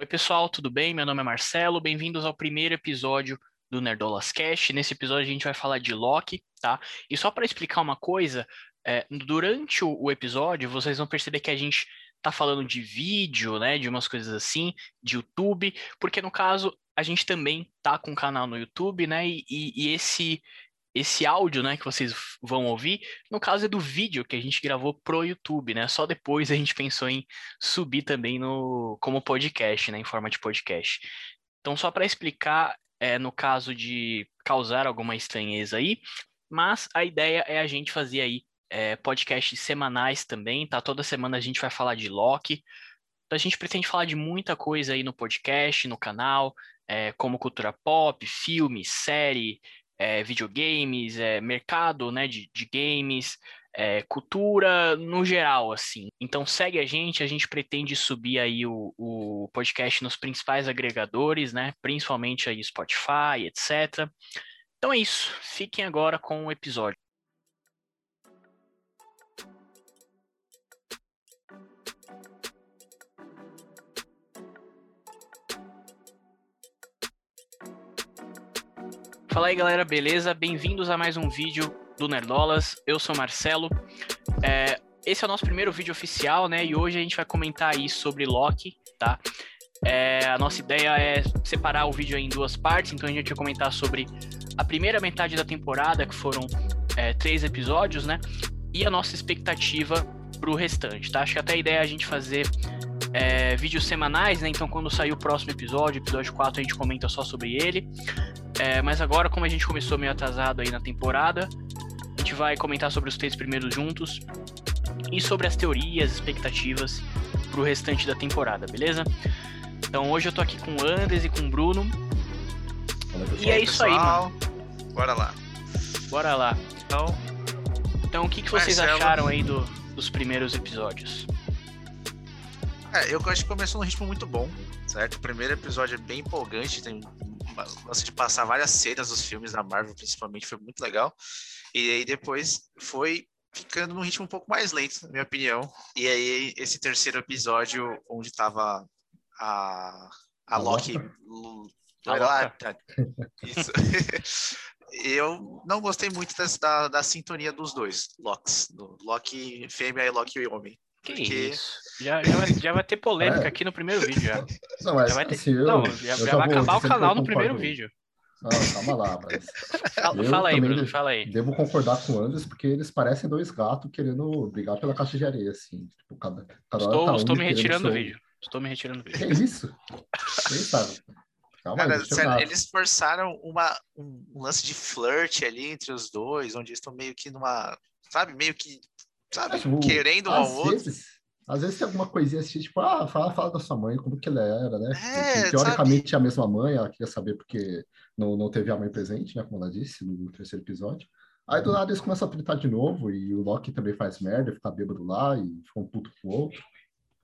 Oi, pessoal, tudo bem? Meu nome é Marcelo, bem-vindos ao primeiro episódio do Nerdolas Cast. Nesse episódio a gente vai falar de Loki, tá? E só para explicar uma coisa, é, durante o, episódio vocês vão perceber que a gente tá falando de vídeo, né, de umas coisas assim, de YouTube, porque no caso a gente também tá com um canal no YouTube, né, e, e esse esse áudio, né, que vocês vão ouvir, no caso é do vídeo que a gente gravou pro YouTube, né? Só depois a gente pensou em subir também no como podcast, né, em forma de podcast. Então, só para explicar, é, no caso de causar alguma estranheza aí, mas a ideia é a gente fazer aí é, podcasts semanais também, tá? Toda semana a gente vai falar de Loki. Então, a gente pretende falar de muita coisa aí no podcast, no canal, é, como cultura pop, filme, série, é, videogames, é, mercado né, de, de games, é, cultura no geral, assim. Então segue a gente, a gente pretende subir aí o, o podcast nos principais agregadores, né? Principalmente aí Spotify, etc. Então é isso. Fiquem agora com o episódio. Fala aí galera, beleza? Bem-vindos a mais um vídeo do Nerdolas. Eu sou Marcelo. É, esse é o nosso primeiro vídeo oficial, né? E hoje a gente vai comentar aí sobre Loki, tá? É, a nossa ideia é separar o vídeo em duas partes, então a gente vai comentar sobre a primeira metade da temporada, que foram é, três episódios, né? E a nossa expectativa pro restante, tá? Acho que até a ideia é a gente fazer é, vídeos semanais, né? Então, quando sair o próximo episódio, episódio 4, a gente comenta só sobre ele. É, mas agora, como a gente começou meio atrasado aí na temporada, a gente vai comentar sobre os três primeiros juntos e sobre as teorias, expectativas pro restante da temporada, beleza? Então hoje eu tô aqui com o Andres e com o Bruno. e é isso pessoal. aí, mano. Bora lá. Bora lá. Então, então o que, que vocês Marcelo... acharam aí do, dos primeiros episódios? É, eu acho que começou num ritmo muito bom, certo? O primeiro episódio é bem empolgante, tem lance de passar várias cenas dos filmes da Marvel, principalmente, foi muito legal. E aí depois foi ficando num ritmo um pouco mais lento, na minha opinião. E aí esse terceiro episódio, onde tava a, a Loki... Lá, isso. eu não gostei muito dessa, da, da sintonia dos dois, Locks, do Loki fêmea e Loki homem. Que porque... isso? Já, já, vai, já vai ter polêmica é. aqui no primeiro vídeo já. Não, mas já vai ter... assim, eu, não, já, já vai acabar o canal no primeiro vídeo. Não, calma lá, mas. fala, fala aí, Bruno, fala aí. Devo concordar com o Anderson, porque eles parecem dois gatos querendo brigar pela caixa de areia, assim. Tipo, cada, cada estou tá estou me retirando do vídeo. Estou me retirando do vídeo. Que isso? Eita. Calma Cara, aí, sério, eles forçaram uma, um, um lance de flirt ali entre os dois, onde eles estão meio que numa. Sabe, meio que sabe, tipo, querendo um ao outro. Vezes, às vezes tem alguma coisinha assim, tipo, ah, fala, fala da sua mãe, como que ela era, né? É, teoricamente sabe? é a mesma mãe, ela queria saber porque não, não teve a mãe presente, né? Como ela disse no terceiro episódio. Aí do nada eles começam a tritar de novo, e o Loki também faz merda, fica bêbado lá e fica um puto com o outro.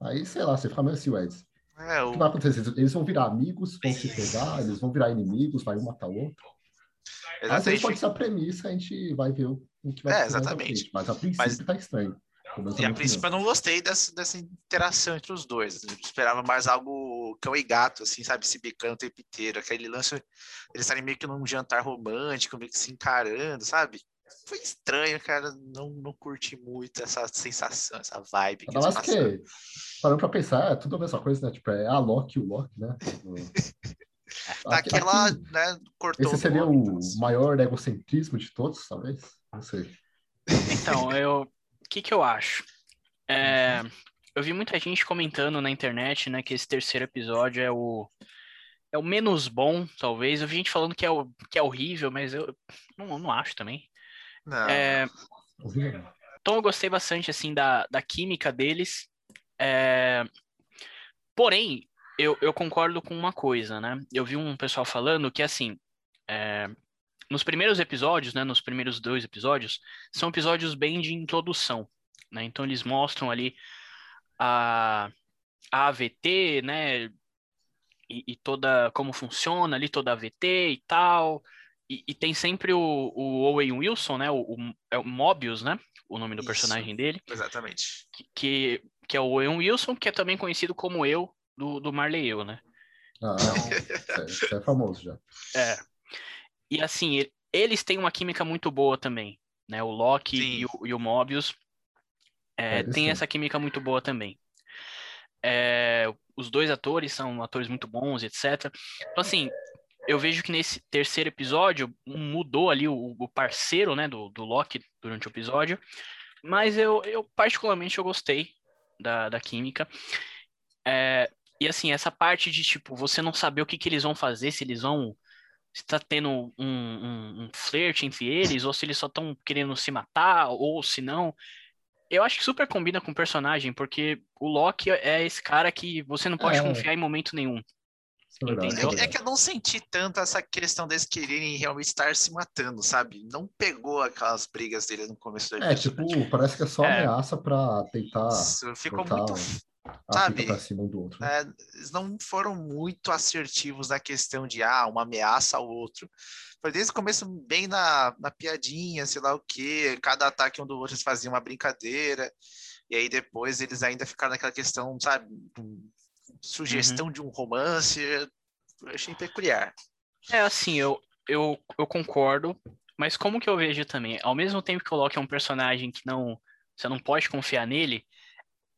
Aí, sei lá, você fica meio assim, Eds. É, o... o que vai acontecer? Eles vão virar amigos, vão se pegar, eles vão virar inimigos, vai um matar o outro. Exatamente. Às vezes pode ser a premissa, a gente vai ver o o que vai é, exatamente. Mas a princípio mas... tá estranho. E a princípio eu não gostei dessa, dessa interação entre os dois. Eu esperava mais algo cão e gato, assim, sabe? Se bicando o tempo inteiro. Aquele lance, eles estarem meio que num jantar romântico, meio que se encarando, sabe? Foi estranho, cara. Não, não curti muito essa sensação, essa vibe. Que Mas que, parando pra pensar, é tudo a mesma coisa, né? Tipo, é a Loki e o Loki, né? Daquela, aqui, né? Cortou. Esse seria o maior egocentrismo de todos, talvez? Não sei. Então, eu. O que, que eu acho? É, eu vi muita gente comentando na internet, né, que esse terceiro episódio é o é o menos bom, talvez. Eu vi gente falando que é, o, que é horrível, mas eu não, não acho também. Não. É, então eu gostei bastante, assim, da, da química deles. É, porém, eu, eu concordo com uma coisa, né? Eu vi um pessoal falando que, assim, é, nos primeiros episódios, né, nos primeiros dois episódios, são episódios bem de introdução, né? Então eles mostram ali a, a AVT, né, e, e toda como funciona ali toda a AVT e tal. E, e tem sempre o, o Owen Wilson, né, o, o, é o Mobius, né, o nome do Isso, personagem dele. Exatamente. Que, que, que é o Owen Wilson, que é também conhecido como eu do, do Marley eu, né? Ah, isso é, é famoso já. É. E assim, eles têm uma química muito boa também, né? O Loki e o, e o, Mobius é, é tem sim. essa química muito boa também. É, os dois atores são atores muito bons, etc. Então, assim, eu vejo que nesse terceiro episódio mudou ali o, o parceiro, né, do, do Loki durante o episódio. Mas eu, eu particularmente eu gostei da, da química. É, e assim, essa parte de tipo, você não saber o que, que eles vão fazer, se eles vão. Se tá tendo um, um, um flerte entre eles, ou se eles só estão querendo se matar, ou se não. Eu acho que super combina com o personagem, porque o Loki é esse cara que você não pode é. confiar em momento nenhum. É, é, que eu não senti tanto essa questão deles quererem realmente estar se matando, sabe? Não pegou aquelas brigas dele no começo do É, tipo, parece que é só é. ameaça pra tentar. Isso ficou muito. Sabe? Pra cima um do outro, né? é, eles não foram muito assertivos na questão de ah, uma ameaça ao outro. Foi desde o começo bem na, na piadinha, sei lá o quê. Cada ataque um do outro eles faziam uma brincadeira. E aí depois eles ainda ficaram naquela questão, sabe? sugestão uhum. de um romance, eu achei peculiar. É assim, eu, eu, eu concordo, mas como que eu vejo também? Ao mesmo tempo que o Loki é um personagem que não você não pode confiar nele,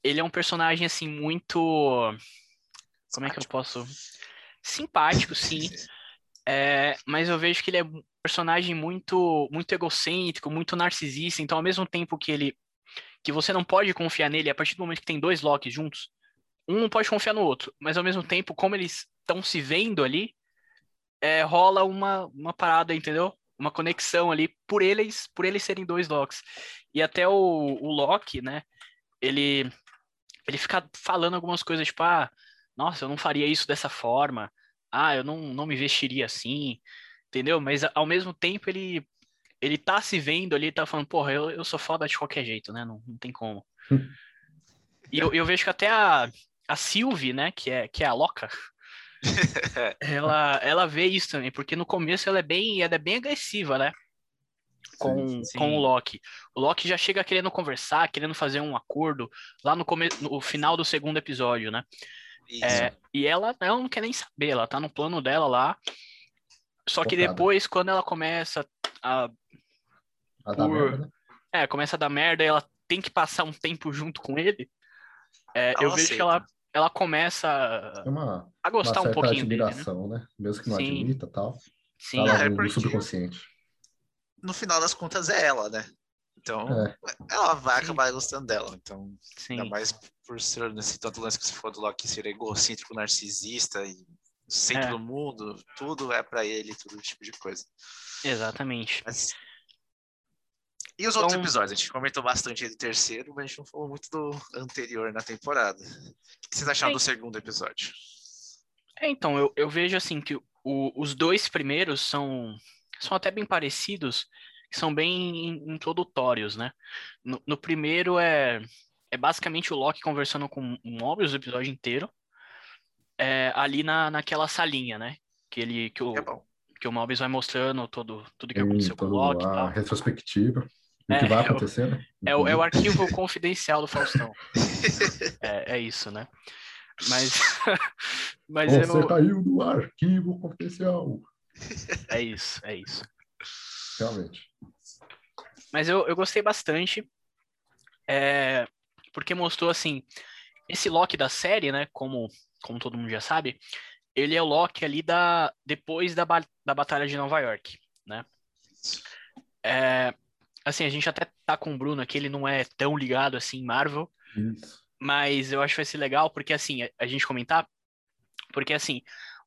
ele é um personagem assim muito como é que eu posso simpático, sim. É, mas eu vejo que ele é um personagem muito muito egocêntrico, muito narcisista, então ao mesmo tempo que ele que você não pode confiar nele, a partir do momento que tem dois Locks juntos, um não pode confiar no outro, mas ao mesmo tempo, como eles estão se vendo ali, é, rola uma, uma parada, entendeu? Uma conexão ali por eles, por eles serem dois Locks. E até o, o Loki, né? Ele, ele fica falando algumas coisas, tipo, ah, nossa, eu não faria isso dessa forma. Ah, eu não, não me vestiria assim, entendeu? Mas ao mesmo tempo ele ele tá se vendo ali, tá falando, porra, eu, eu sou foda de qualquer jeito, né? Não, não tem como. e eu, eu vejo que até a, a Sylvie, né, que é, que é a Loca, ela, ela vê isso também, porque no começo ela é bem, ela é bem agressiva, né? Com, sim, com o Loki. O Loki já chega querendo conversar, querendo fazer um acordo lá no, come... no final do segundo episódio, né? É, e ela, ela não quer nem saber, ela tá no plano dela lá. Só que depois, quando ela começa a. a por... merda, né? É, começa a dar merda e ela tem que passar um tempo junto com ele. É, eu vejo que ela ela começa uma, a gostar um pouquinho admiração, dele, né? né? Mesmo que não Sim. admita tal. Sim, tá é no subconsciente. No final das contas é ela, né? Então, é. ela vai acabar Sim. gostando dela. Então, Sim. ainda mais por ser nesse tanto lance que você falou do Loki ser egocêntrico, narcisista e centro é. do mundo, tudo é para ele, todo tipo de coisa. Exatamente. Mas e os então... outros episódios? A gente comentou bastante do terceiro, mas a gente não falou muito do anterior na temporada. O que vocês acharam é... do segundo episódio? É, então, eu, eu vejo assim que o, os dois primeiros são, são até bem parecidos, são bem introdutórios, né? No, no, primeiro é, é basicamente o Loki conversando com o Mobius o episódio inteiro, é, ali na, naquela salinha, né? Que ele que o, é que o Mobius vai mostrando todo, tudo que aconteceu com o Loki. A tal. retrospectiva. O é, que vai acontecer, né? É, o, é o arquivo confidencial do Faustão. é, é isso, né? Mas. mas Você eu... caiu do arquivo confidencial. É isso, é isso. Realmente. Mas eu, eu gostei bastante. É, porque mostrou assim. Esse Loki da série, né? Como, como todo mundo já sabe, ele é o Loki ali da, depois da, da Batalha de Nova York, né? É, Assim, a gente até tá com o Bruno aqui, ele não é tão ligado assim em Marvel. Isso. Mas eu acho que vai ser legal, porque assim, a, a gente comentar, porque assim,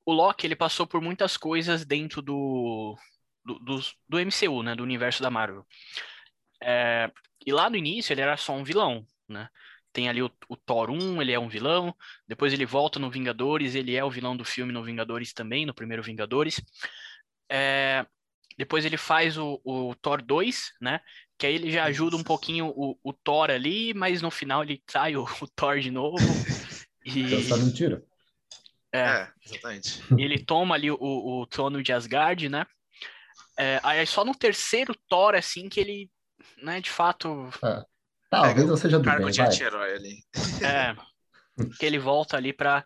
o Loki ele passou por muitas coisas dentro do, do, do, do MCU, né? Do universo da Marvel. É, e lá no início ele era só um vilão, né? Tem ali o, o, Thor 1, ele é um vilão. Depois ele volta no Vingadores, ele é o vilão do filme no Vingadores também, no primeiro Vingadores. É, depois ele faz o, o Thor 2, né? Que aí ele já ajuda um pouquinho o, o Thor ali, mas no final ele trai o, o Thor de novo. e... Essa mentira. É, é, exatamente. Ele toma ali o, o trono de Asgard, né? É, aí só no terceiro Thor, assim, que ele, né, de fato... É. Talvez eu seja do cargo bem, de anti-herói ali. É, que ele volta ali pra,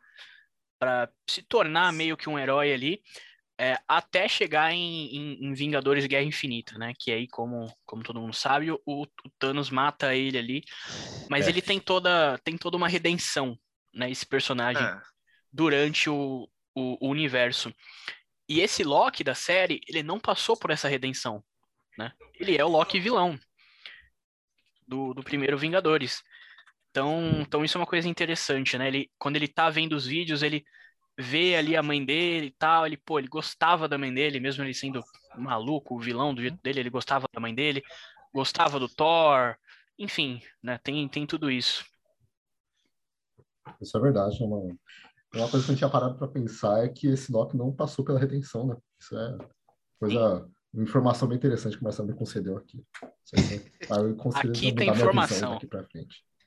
para se tornar meio que um herói ali, é, até chegar em, em, em, Vingadores Guerra Infinita, né? Que aí, como, como todo mundo sabe, o, o Thanos mata ele ali, mas é. ele tem toda, tem toda uma redenção, né? Esse personagem é. Durante o, o, o, universo. E esse Loki da série, ele não passou por essa redenção, né? Ele é o Loki vilão do, do primeiro Vingadores. Então, então isso é uma coisa interessante, né? Ele, quando ele tá vendo os vídeos, ele vê ali a mãe dele e tal, ele, pô, ele gostava da mãe dele, mesmo ele sendo maluco, o vilão do jeito dele, ele gostava da mãe dele, gostava do Thor, enfim, né, tem, tem tudo isso. Isso é verdade, é uma, uma coisa que eu tinha parado para pensar é que esse Loki não passou pela redenção, né, isso é coisa, uma informação bem interessante que o Marcelo me concedeu aqui. aqui tem informação. Aqui,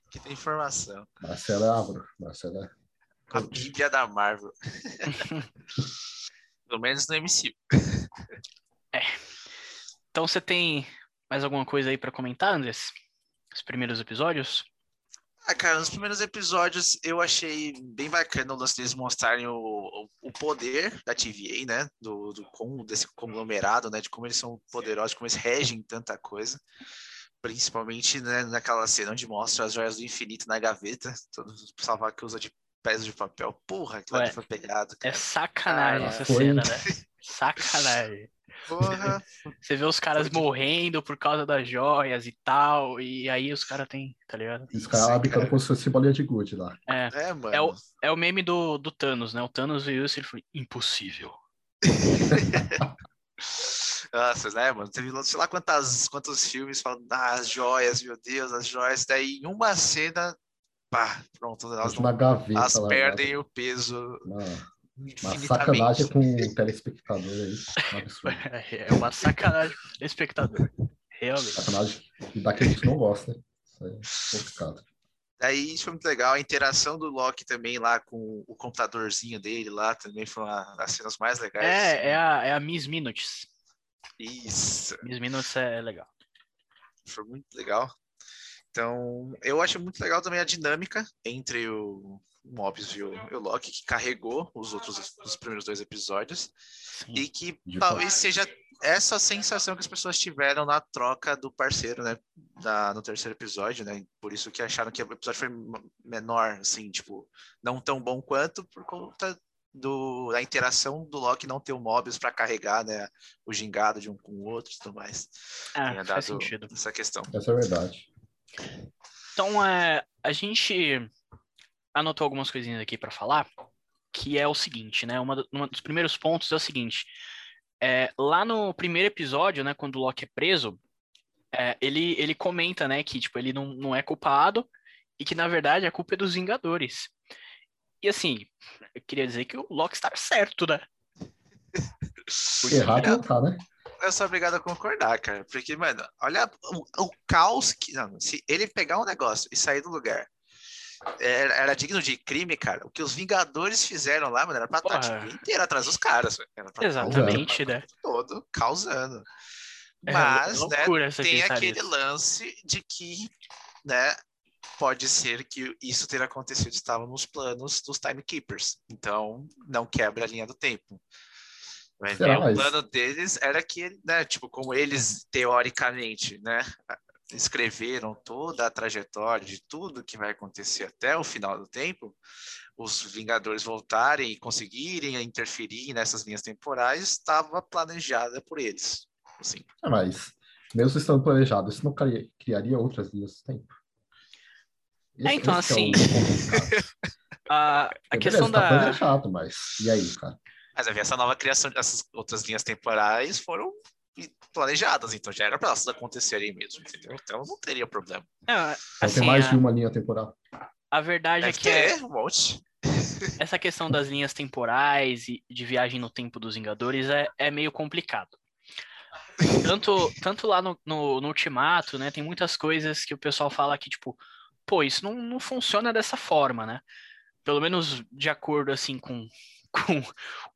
aqui tem informação. Marcelo é árvore, Marcelo é a Bíblia da Marvel. Pelo menos no MCU. É. Então você tem mais alguma coisa aí para comentar, Andrés? Os primeiros episódios? Ah, cara, nos primeiros episódios eu achei bem bacana o lance deles mostrarem o, o poder da TVA, né? Do, do, desse conglomerado, né? De como eles são poderosos, como eles regem tanta coisa. Principalmente né, naquela cena onde mostra as joias do infinito na gaveta. Todo salvar que usa de peças de papel. Porra, aquilo ali foi pegado. É cara. É sacanagem ah, essa foi. cena, né? Sacanagem. Porra. Você vê os caras morrendo por causa das joias e tal, e aí os caras têm, tá ligado? Os caras habitando como se fosse bolinha de gude lá. É, é, mano. É o, é o meme do, do Thanos, né? O Thanos viu isso e ele foi impossível. Nossa, né, mano? Teve sei lá quantas, quantos filmes falando, ah, as joias, meu Deus, as joias. Daí, em uma cena, pá, pronto, elas, não, gaveta, elas perdem o peso. Uma sacanagem com o telespectador aí. É uma sacanagem com o telespectador. Realmente. Sacanagem daquele que a gente não gosta. Isso aí é complicado. Aí isso foi muito legal. A interação do Loki também lá com o computadorzinho dele lá também foi uma das cenas mais legais. É, é a, é a Miss Minutes. Isso. Miss Minutes é legal. Foi muito legal. Então, eu acho muito legal também a dinâmica entre o Mobius e o, e o Loki, que carregou os outros os primeiros dois episódios, Sim, e que talvez seja essa sensação que as pessoas tiveram na troca do parceiro, né, da, no terceiro episódio, né, por isso que acharam que o episódio foi menor, assim, tipo, não tão bom quanto, por conta do, da interação do Loki não ter o Mobius para carregar, né, o gingado de um com o outro e tudo mais. Ah, faz sentido. Essa questão. Essa é verdade. Então, é, a gente anotou algumas coisinhas aqui para falar, que é o seguinte, né? Uma, uma, dos primeiros pontos é o seguinte: é, lá no primeiro episódio, né, quando o Loki é preso, é, ele, ele comenta, né, que tipo ele não, não é culpado e que na verdade a culpa é dos Vingadores. E assim, eu queria dizer que o Loki está certo, né? Errado não tá, né? eu sou obrigado a concordar, cara. Porque, mano, olha o, o caos que. Não, se ele pegar um negócio e sair do lugar. Era, era, digno de crime, cara. O que os Vingadores fizeram lá, mano, era pra estar tipo, inteiro atrás dos caras. Exatamente, né? Todo causando. É, Mas, né, tem aquele isso. lance de que, né, pode ser que isso ter acontecido estava nos planos dos Timekeepers. Então, não quebra a linha do tempo. Mas o plano deles era que, né, tipo, como eles teoricamente, né, escreveram toda a trajetória de tudo que vai acontecer até o final do tempo, os Vingadores voltarem e conseguirem interferir nessas linhas temporais estava planejada por eles. Assim. É, mas mesmo estando planejado, isso não criaria outras linhas do tempo? é, então, é assim. É a, a questão beleza, da. Tá planejado, mas e aí, cara? Mas essa nova criação dessas outras linhas temporais foram planejadas, então já era para elas acontecerem mesmo, entendeu? Então não teria problema. Não, assim, tem mais a... de uma linha temporal. A verdade é, é que é um monte. essa questão das linhas temporais e de viagem no tempo dos Vingadores é, é meio complicado. Tanto, tanto lá no, no, no, Ultimato, né? Tem muitas coisas que o pessoal fala que, tipo, pô, isso não, não funciona dessa forma, né? Pelo menos de acordo, assim, com, com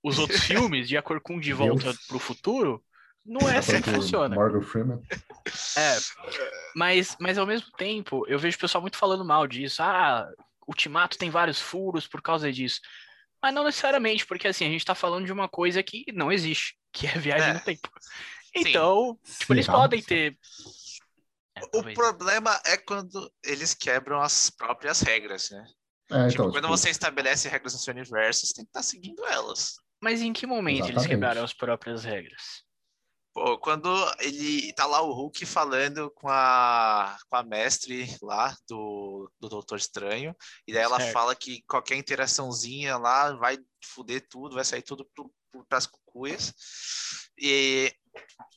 os outros filmes, de acordo com De Volta para o Futuro, não é assim que funciona. Morgan Freeman. É, mas, mas ao mesmo tempo, eu vejo o pessoal muito falando mal disso. Ah, Ultimato tem vários furos por causa disso. Mas não necessariamente, porque assim, a gente tá falando de uma coisa que não existe, que é viagem é. no tempo. Então, Sim. tipo, eles podem ter. É, o problema é quando eles quebram as próprias regras, né? É, tipo, então, quando tipo... você estabelece regras no seu universo, você tem que estar tá seguindo elas. Mas em que momento Exatamente. eles quebraram as próprias regras? Pô, quando ele tá lá o Hulk falando com a, com a mestre lá do, do Doutor Estranho, e daí ela certo. fala que qualquer interaçãozinha lá vai foder tudo, vai sair tudo pro, pro, pras cucuias. E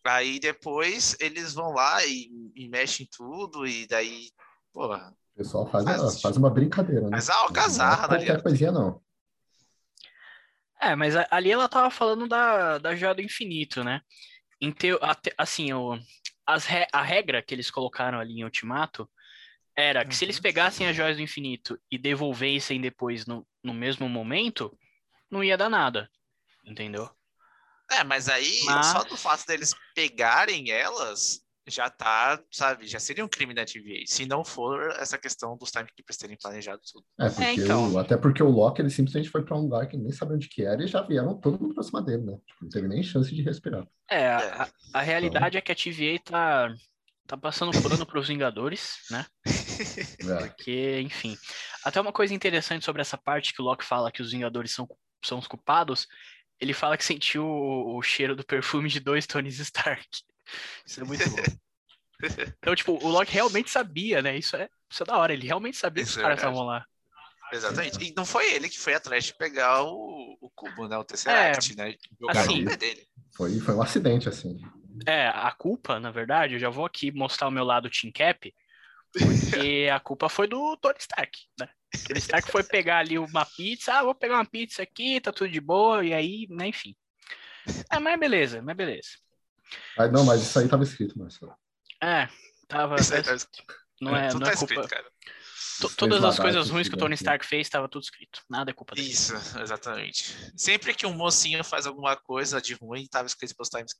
aí depois eles vão lá e, e mexem tudo, e daí, porra. O pessoal faz, faz, faz uma brincadeira, né? Faz a alcazarra, não é qualquer coisinha, não. É, mas ali ela tava falando da, da Joia do Infinito, né? Em teo, assim, o, re, a regra que eles colocaram ali em Ultimato era que uhum. se eles uhum. pegassem as Joias do Infinito e devolvessem depois no, no mesmo momento, não ia dar nada, entendeu? É, mas aí, mas... só do fato deles pegarem elas, já tá, sabe, já seria um crime da TVA, se não for essa questão dos timekeepers terem planejado tudo. É, porque é, então... o, até porque o Loki, ele simplesmente foi para um lugar que nem sabia onde que era e já vieram todo mundo pra cima dele, né? Tipo, não teve nem chance de respirar. É, a, a então realidade então... é que a TVA tá, tá passando pano pros Vingadores, né? É. Porque, enfim. Até uma coisa interessante sobre essa parte que o Loki fala que os Vingadores são, são os culpados, ele fala que sentiu o, o cheiro do perfume de dois Tonys Stark. Isso é muito bom. Então, tipo, o Loki realmente sabia, né? Isso é, isso é da hora. Ele realmente sabia isso que os caras estavam lá. Exatamente. E não foi ele que foi atrás de pegar o, o cubo, né? O Tesseract, é, né? Jogar assim, no dele. Foi, foi um acidente, assim. É, a culpa, na verdade, eu já vou aqui mostrar o meu lado Team Cap, porque a culpa foi do Tony Stark, né? O Tony Stark foi pegar ali uma pizza, ah, vou pegar uma pizza aqui, tá tudo de boa, e aí, né, enfim. É, mas beleza, mas beleza. Ah, não, mas isso aí tava escrito, Marcelo. É, tava. Isso aí tava escrito. Não é, não tá é culpa. Escrito, cara. Todas as coisas ruins que o Tony Stark fez, estava tudo escrito. Nada é culpa dele. Isso, exatamente. Sempre que um mocinho faz alguma coisa de ruim, estava escrito pelos times.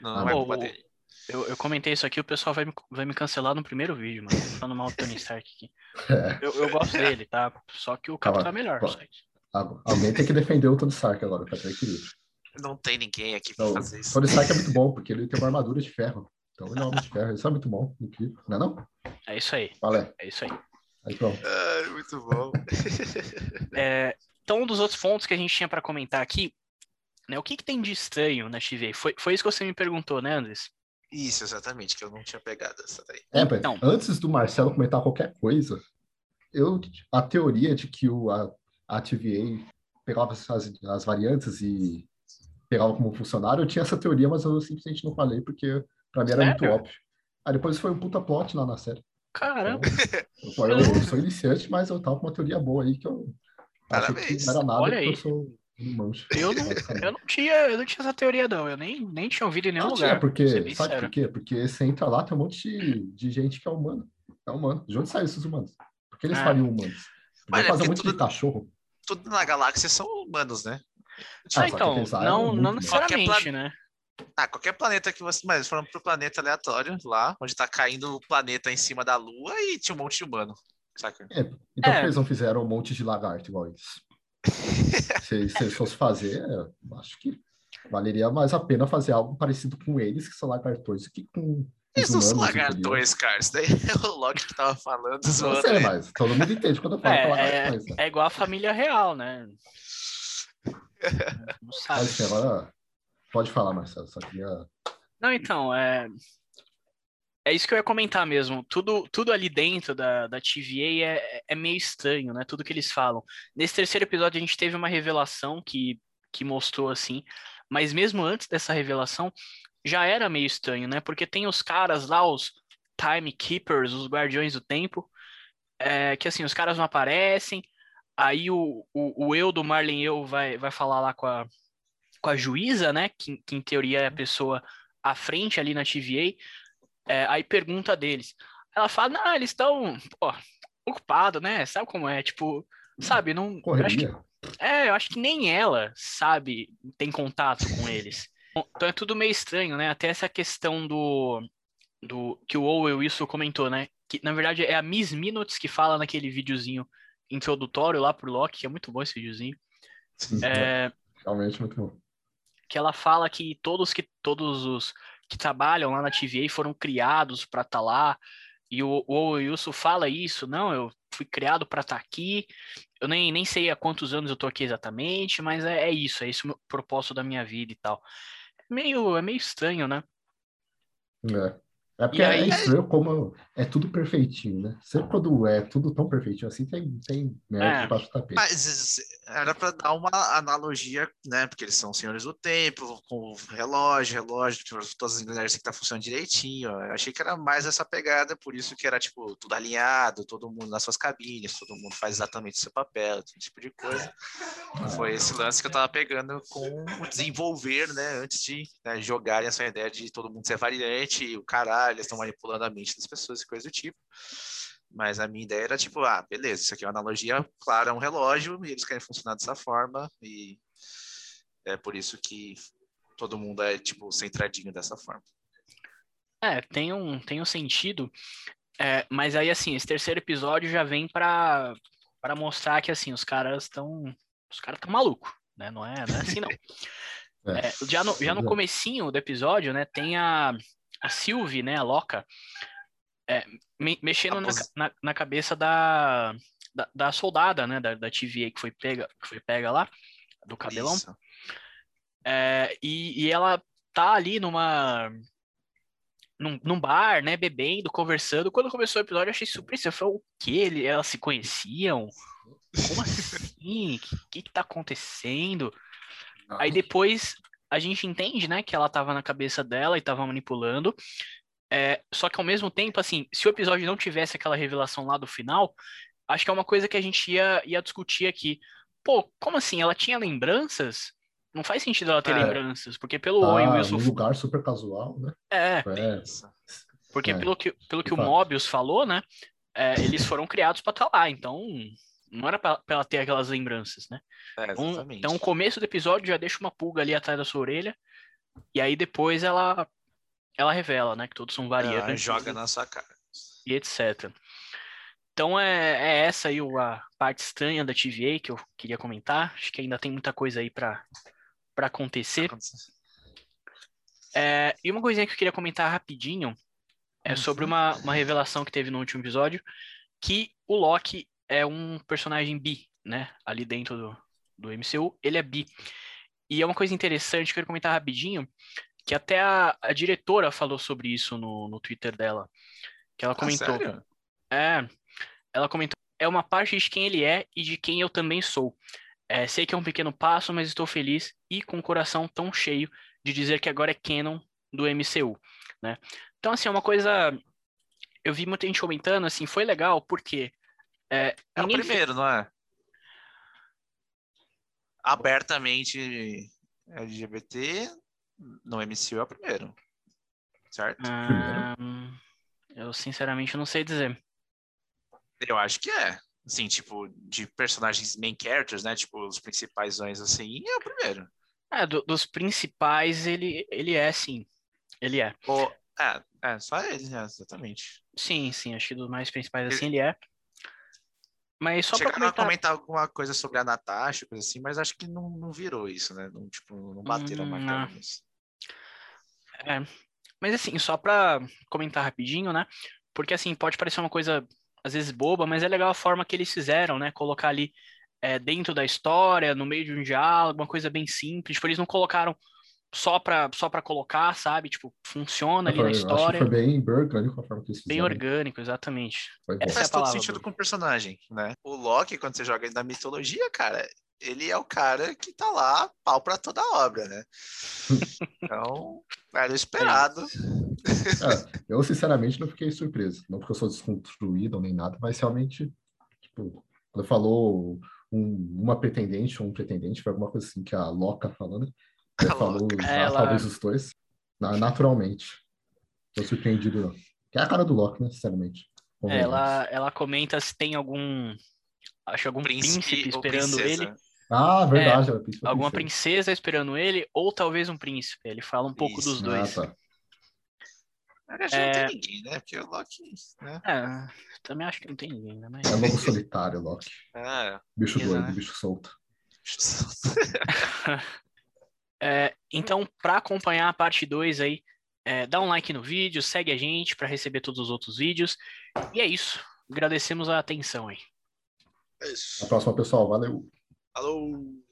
Não, não ah, é culpa dele. Eu, eu, comentei isso aqui, o pessoal vai me, vai me cancelar no primeiro vídeo, mano. Falando mal do Tony Stark aqui. É. Eu, eu gosto dele, tá? Só que o Cap tá melhor. Alguém tem que defender o Tony Stark agora, pra ter equilíbrio. Não tem ninguém aqui pra não, fazer isso. Tony Stark é muito bom, porque ele tem uma armadura de ferro. Então ele é um homem de ferro. Isso é muito bom, incrível. Não é não? É isso aí. Valeu. É isso aí. Aí pronto. Ah, muito bom. é, então, um dos outros pontos que a gente tinha para comentar aqui, né? O que, que tem de estranho na XV? Foi, foi isso que você me perguntou, né, Andres? Isso, exatamente, que eu não tinha pegado essa daí. É, então, antes do Marcelo comentar qualquer coisa, eu a teoria de que o, a, a TVA pegava as, as variantes e pegava como funcionário, eu tinha essa teoria, mas eu simplesmente não falei, porque para mim era Sério? muito óbvio. Aí depois foi um puta plot lá na série. Caramba! Então, eu, eu, sou iniciante, mas eu tava com uma teoria boa aí que eu Parabéns. não era nada, Olha aí. eu sou eu não, eu não tinha, eu não tinha essa teoria, não. Eu nem, nem tinha ouvido em nenhum não lugar. Tinha, porque, sabe por quê? Porque você entra lá, tem um monte de, de gente que é humano. É humano. De onde saem esses humanos? Por que eles é. fariam humanos? É fazer muito tudo, de cachorro. Tudo na galáxia são humanos, né? Ah, então, não, não necessariamente, né? Ah, qualquer planeta que você. Mas foram pro planeta aleatório lá, onde tá caindo o planeta em cima da Lua e tinha um monte de humano. Saca? É, então é. eles não fizeram um monte de lagarto igual isso? se, se eles fossem fazer, eu acho que valeria mais a pena fazer algo parecido com eles, que são lagartões, que com. Eles não são lagartões, cara. Isso daí é o Loki que tava falando. Não sei, mas todo mundo entende quando eu falo é, lagartões. É, né? é igual a família real, né? Não sabe. Mas, agora, Pode falar, Marcelo, só queria. Não, então, é. É isso que eu ia comentar mesmo. Tudo, tudo ali dentro da, da TVA é, é meio estranho, né? Tudo que eles falam. Nesse terceiro episódio, a gente teve uma revelação que, que mostrou assim. Mas mesmo antes dessa revelação, já era meio estranho, né? Porque tem os caras lá, os Timekeepers, os Guardiões do Tempo, é, que assim, os caras não aparecem. Aí o, o, o eu do Marlin Eu vai, vai falar lá com a, com a juíza, né, que, que em teoria é a pessoa à frente ali na TVA, é, aí pergunta deles. Ela fala, não, eles estão ocupados, né? Sabe como é? Tipo, sabe, não. Eu acho que, é, eu acho que nem ela sabe, tem contato com eles. Então é tudo meio estranho, né? Até essa questão do. do que o Owen Wilson comentou, né? Que na verdade é a Miss Minutes que fala naquele videozinho introdutório lá pro Loki, que é muito bom esse videozinho. Sim, É, Realmente muito bom. que ela fala que todos que todos os que trabalham lá na TVA foram criados para estar lá. E o, o Wilson fala isso, não, eu fui criado para estar aqui. Eu nem, nem sei há quantos anos eu tô aqui exatamente, mas é, é isso, é esse o meu propósito da minha vida e tal. É meio, é meio estranho, né? É. É porque E é aí- estranho como é tudo perfeitinho, né? Sempre quando é tudo tão perfeitinho assim, tem, tem merda É. debaixo do tapete. Mas era para dar uma analogia, né? Porque eles são senhores do tempo, com relógio, relógio, tipo, todas as engrenagens que tá funcionando direitinho. Eu achei que era mais essa pegada, por isso que era, tipo, tudo alinhado, todo mundo nas suas cabines, todo mundo faz exatamente o seu papel, esse tipo de coisa. Foi esse lance que eu tava pegando com o desenvolver, né? Antes de né, jogarem essa ideia de todo mundo ser variante, o caralho, eles estão manipulando a mente das pessoas e coisa do tipo. Mas a minha ideia era tipo, ah, beleza, isso aqui é uma analogia clara a um relógio e eles querem funcionar dessa forma e é por isso que todo mundo é tipo centradinho dessa forma. É, tem um, tem um sentido. É, mas aí, assim, esse terceiro episódio já vem para para mostrar que, assim, os caras estão. Os caras estão malucos, né? Não é, não é assim, não. É. É, já no, já no comecinho do episódio, né, tem a, a Sylvie, né, a Loca, é, me- mexendo na, na, na cabeça da, da, da soldada, né, da, da TVA que foi pega, que foi pega lá, do cabelão. Isso. É, e, e ela tá ali numa. Num, num bar, né, bebendo, conversando. Quando começou o episódio, eu achei super estranho. Eu falei, o quê? Ele- Elas se conheciam? Como assim? O que, que que tá acontecendo? Aí depois a gente entende, né, que ela tava na cabeça dela e tava manipulando. É, só que ao mesmo tempo, assim, se o episódio não tivesse aquela revelação lá do final, acho que é uma coisa que a gente ia, ia discutir aqui. Pô, como assim? Ela tinha lembranças? Não faz sentido ela ter É. lembranças, porque pelo Tá Owen Wilson. num lugar super casual, né? É, É, porque É, pelo que, pelo que o. Mobius falou, né? é, eles foram criados pra estar lá, então não era pra, pra ela ter aquelas lembranças, né? É, Então, então, o começo do episódio já deixa uma pulga ali atrás da sua orelha, e aí depois ela ela revela, né, que todos são Ela variantes joga na sua cara. e etc. Então é, é essa aí a parte estranha da TVA que eu queria comentar. Acho que ainda tem muita coisa aí pra para acontecer. É, e uma coisinha que eu queria comentar rapidinho é sobre uma, uma revelação que teve no último episódio, que o Loki é um personagem bi, né? Ali dentro do, do MCU, ele é bi. E é uma coisa interessante que eu quero comentar rapidinho, que até a, a diretora falou sobre isso no, no Twitter dela. Que ela Ah, comentou. sério? É, ela comentou, é uma parte de quem ele é e de quem eu também sou. É, sei que é um pequeno passo, mas estou feliz e com o coração tão cheio de dizer que agora é canon do MCU, né? Então, assim, é uma coisa... Eu vi muita gente comentando, assim, foi legal, porque... É, É o primeiro, não é? Abertamente LGBT no MCU é o primeiro. Certo? Ah, eu, sinceramente, não sei dizer. Eu acho que é. Assim, tipo, de personagens main characters, né? Tipo, os principais assim, é o primeiro. É, do- dos principais, ele, ele é, sim. Ele é. Ou, é, é, só ele, né? Exatamente. Sim, sim, acho que dos mais principais, Ele- assim, ele é. Mas só pra Chegaram a comentar... comentar alguma coisa sobre a Natasha, coisa assim, mas acho que não, não virou isso, né? Não, tipo, não bateram Hum, não. isso. É, mas assim, só pra comentar rapidinho, né? Porque assim, pode parecer uma coisa às vezes boba, mas é legal a forma que eles fizeram, né? Colocar ali é, dentro da história, no meio de um diálogo, uma coisa bem simples. Tipo, eles não colocaram só pra, só pra colocar, sabe? Tipo, funciona ali Foi- na acho que história. foi bem, bem orgânico a forma que eles Bem orgânico, exatamente. Foi bom. Essa é Faz a todo palavra, sentido com o personagem, né? O Loki, quando você joga ele na mitologia, cara, ele é o cara que tá lá, pau pra toda a obra, né? Então, era o esperado. É, eu, sinceramente, não fiquei surpreso. Não porque eu sou desconstruído nem nada, mas realmente, tipo, quando falou um- uma pretendente ou um pretendente, foi alguma coisa assim que a Loca falou, né? A falou já, Ela- talvez os dois, na- naturalmente. Tô surpreendido, não. Que é a cara do Loki, né? Sinceramente. É, Ela, ela comenta se tem algum. Acho algum príncipe, ou esperando princesa. ele. Ah, verdade. ela príncipe, Alguma princesa. princesa esperando ele, ou talvez um príncipe. Ele fala um pouco dos Isso. Ah, dois. tá. Acho que é... não tem ninguém, né? Porque o Loki. Né? É, também acho que não tem ninguém, né? Mas... É lobo solitário, Loki. É. Bicho doido, bicho solto. Bicho solto. é, então, para acompanhar a parte 2 aí, é, dá um like no vídeo, segue a gente para receber todos os outros vídeos. E é isso. Agradecemos a atenção aí. É isso. Até a próxima, pessoal. Valeu. Falou!